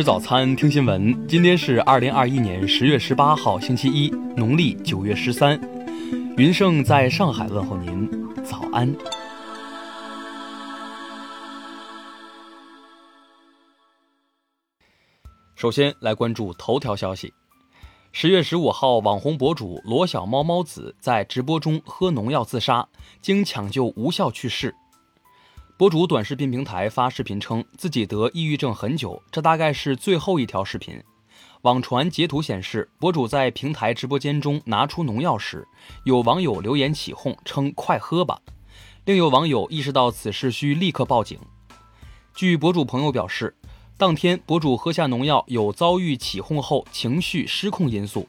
吃早餐，听新闻。今天是二零二一年十月十八号，星期一，农历九月十三。云盛在上海问候您，早安。首先来关注头条消息。十月十五号，网红博主罗小猫猫子在直播中喝农药自杀，经抢救无效去世。博主短视频平台发视频称自己得抑郁症很久，这大概是最后一条视频。网传截图显示，博主在平台直播间中拿出农药时，有网友留言起哄称“快喝吧”，另有网友意识到此事需立刻报警。据博主朋友表示，当天博主喝下农药有遭遇起哄后情绪失控因素。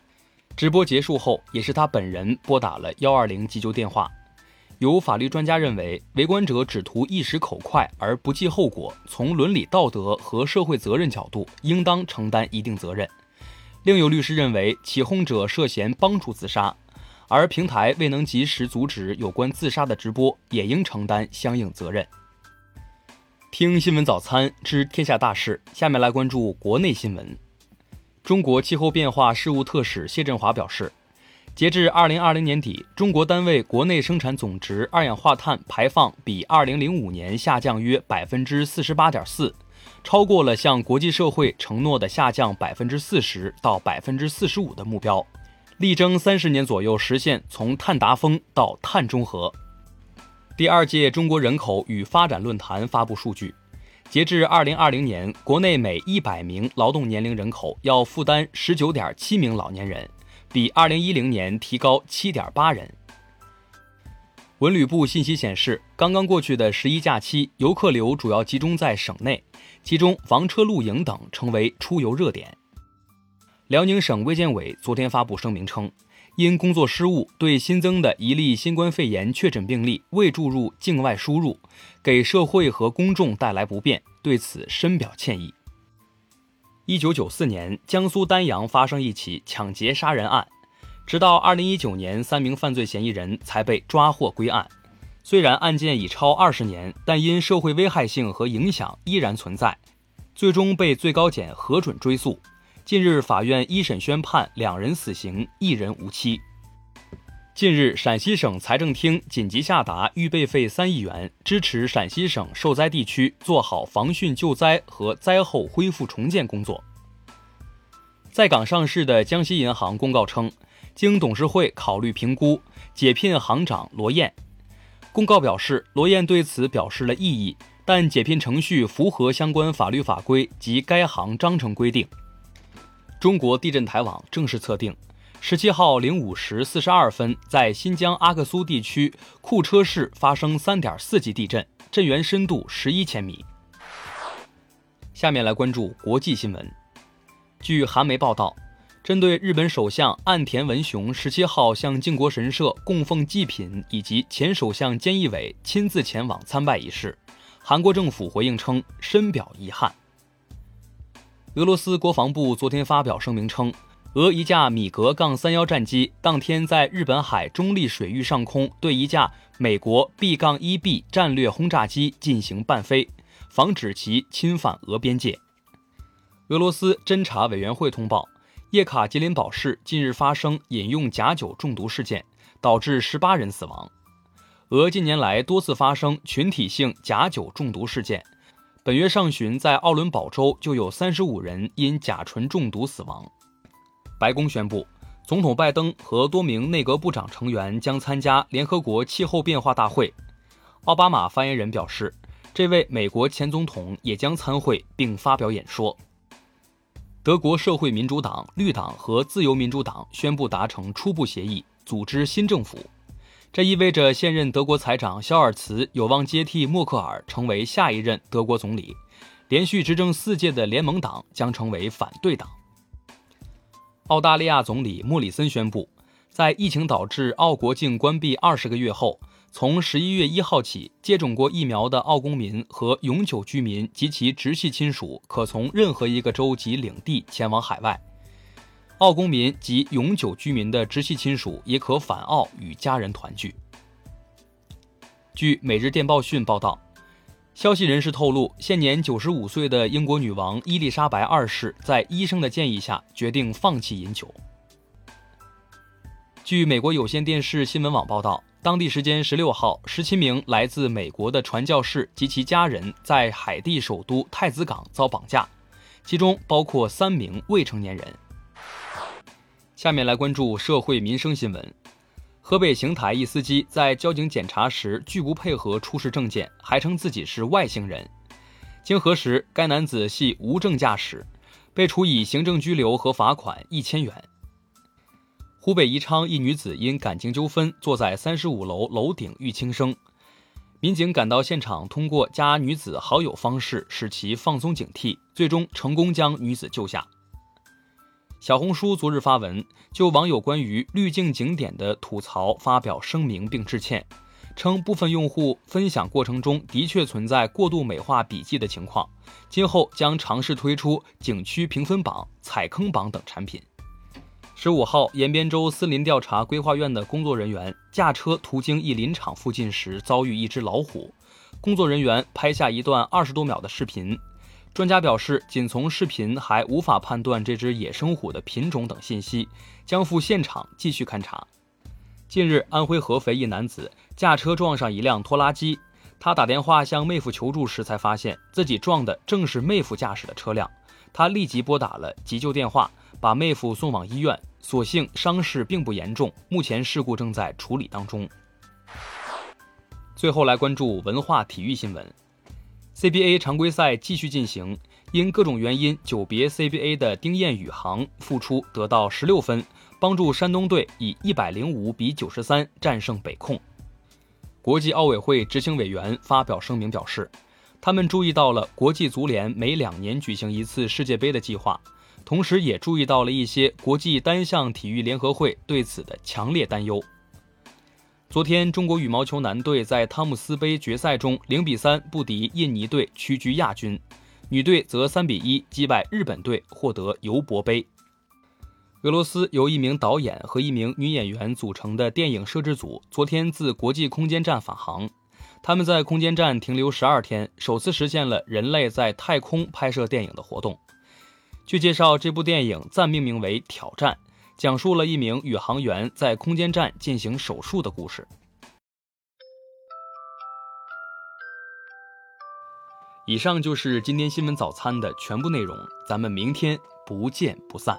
直播结束后，也是他本人拨打了幺二零急救电话。有法律专家认为，围观者只图一时口快而不计后果，从伦理道德和社会责任角度，应当承担一定责任。另有律师认为，起哄者涉嫌帮助自杀，而平台未能及时阻止有关自杀的直播，也应承担相应责任。听新闻早餐知天下大事，下面来关注国内新闻。中国气候变化事务特使谢振华表示。截至二零二零年底，中国单位国内生产总值二氧化碳排放比二零零五年下降约百分之四十八点四，超过了向国际社会承诺的下降百分之四十到百分之四十五的目标，力争三十年左右实现从碳达峰到碳中和。第二届中国人口与发展论坛发布数据，截至二零二零年，国内每一百名劳动年龄人口要负担十九点七名老年人。比二零一零年提高七点八人。文旅部信息显示，刚刚过去的十一假期，游客流主要集中在省内，其中房车露营等成为出游热点。辽宁省卫健委昨天发布声明称，因工作失误，对新增的一例新冠肺炎确诊病例未注入境外输入，给社会和公众带来不便，对此深表歉意。一九九四年，江苏丹阳发生一起抢劫杀人案，直到二零一九年，三名犯罪嫌疑人才被抓获归案。虽然案件已超二十年，但因社会危害性和影响依然存在，最终被最高检核准追诉。近日，法院一审宣判两人死刑，一人无期。近日，陕西省财政厅紧急下达预备费三亿元，支持陕西省受灾地区做好防汛救灾和灾后恢复重建工作。在港上市的江西银行公告称，经董事会考虑评估，解聘行长罗燕。公告表示，罗燕对此表示了异议，但解聘程序符合相关法律法规及该行章程规定。中国地震台网正式测定。十七号零五时四十二分，在新疆阿克苏地区库车市发生三点四级地震，震源深度十一千米。下面来关注国际新闻。据韩媒报道，针对日本首相岸田文雄十七号向靖国神社供奉祭品，以及前首相菅义伟亲自前往参拜一事，韩国政府回应称深表遗憾。俄罗斯国防部昨天发表声明称。俄一架米格杠三幺战机当天在日本海中立水域上空对一架美国 B 杠一 B 战略轰炸机进行伴飞，防止其侵犯俄边界。俄罗斯侦查委员会通报，叶卡捷琳堡市近日发生饮用假酒中毒事件，导致十八人死亡。俄近年来多次发生群体性假酒中毒事件，本月上旬在奥伦堡州就有三十五人因甲醇中毒死亡。白宫宣布，总统拜登和多名内阁部长成员将参加联合国气候变化大会。奥巴马发言人表示，这位美国前总统也将参会并发表演说。德国社会民主党、绿党和自由民主党宣布达成初步协议，组织新政府。这意味着现任德国财长肖尔茨有望接替默克尔成为下一任德国总理。连续执政四届的联盟党将成为反对党。澳大利亚总理莫里森宣布，在疫情导致澳国境关闭二十个月后，从十一月一号起，接种过疫苗的澳公民和永久居民及其直系亲属可从任何一个州及领地前往海外。澳公民及永久居民的直系亲属也可返澳与家人团聚。据《每日电报讯》报道，消息人士透露，现年九十五岁的英国女王伊丽莎白二世在医生的建议下，决定放弃饮酒。据美国有线电视新闻网报道，当地时间十六号，十七名来自美国的传教士及其家人在海地首都太子港遭绑架，其中包括三名未成年人。下面来关注社会民生新闻。河北邢台一司机在交警检查时拒不配合出示证件，还称自己是外星人。经核实，该男子系无证驾驶，被处以行政拘留和罚款一千元。湖北宜昌一女子因感情纠纷坐在三十五楼楼顶欲轻生，民警赶到现场，通过加女子好友方式使其放松警惕，最终成功将女子救下。小红书昨日发文，就网友关于滤镜景点的吐槽发表声明并致歉，称部分用户分享过程中的确存在过度美化笔记的情况，今后将尝试推出景区评分榜、踩坑榜等产品。十五号，延边州森林调查规划院的工作人员驾车途经一林场附近时遭遇一只老虎，工作人员拍下一段二十多秒的视频。专家表示，仅从视频还无法判断这只野生虎的品种等信息，将赴现场继续勘查。近日，安徽合肥一男子驾车撞上一辆拖拉机，他打电话向妹夫求助时，才发现自己撞的正是妹夫驾驶的车辆。他立即拨打了急救电话，把妹夫送往医院，所幸伤势并不严重，目前事故正在处理当中。最后来关注文化体育新闻。CBA 常规赛继续进行，因各种原因久别 CBA 的丁彦雨航复出得到十六分，帮助山东队以一百零五比九十三战胜北控。国际奥委会执行委员发表声明表示，他们注意到了国际足联每两年举行一次世界杯的计划，同时也注意到了一些国际单项体育联合会对此的强烈担忧。昨天，中国羽毛球男队在汤姆斯杯决赛中零比三不敌印尼队，屈居亚军；女队则三比一击败日本队，获得尤伯杯。俄罗斯由一名导演和一名女演员组成的电影摄制组昨天自国际空间站返航，他们在空间站停留十二天，首次实现了人类在太空拍摄电影的活动。据介绍，这部电影暂命名为《挑战》。讲述了一名宇航员在空间站进行手术的故事。以上就是今天新闻早餐的全部内容，咱们明天不见不散。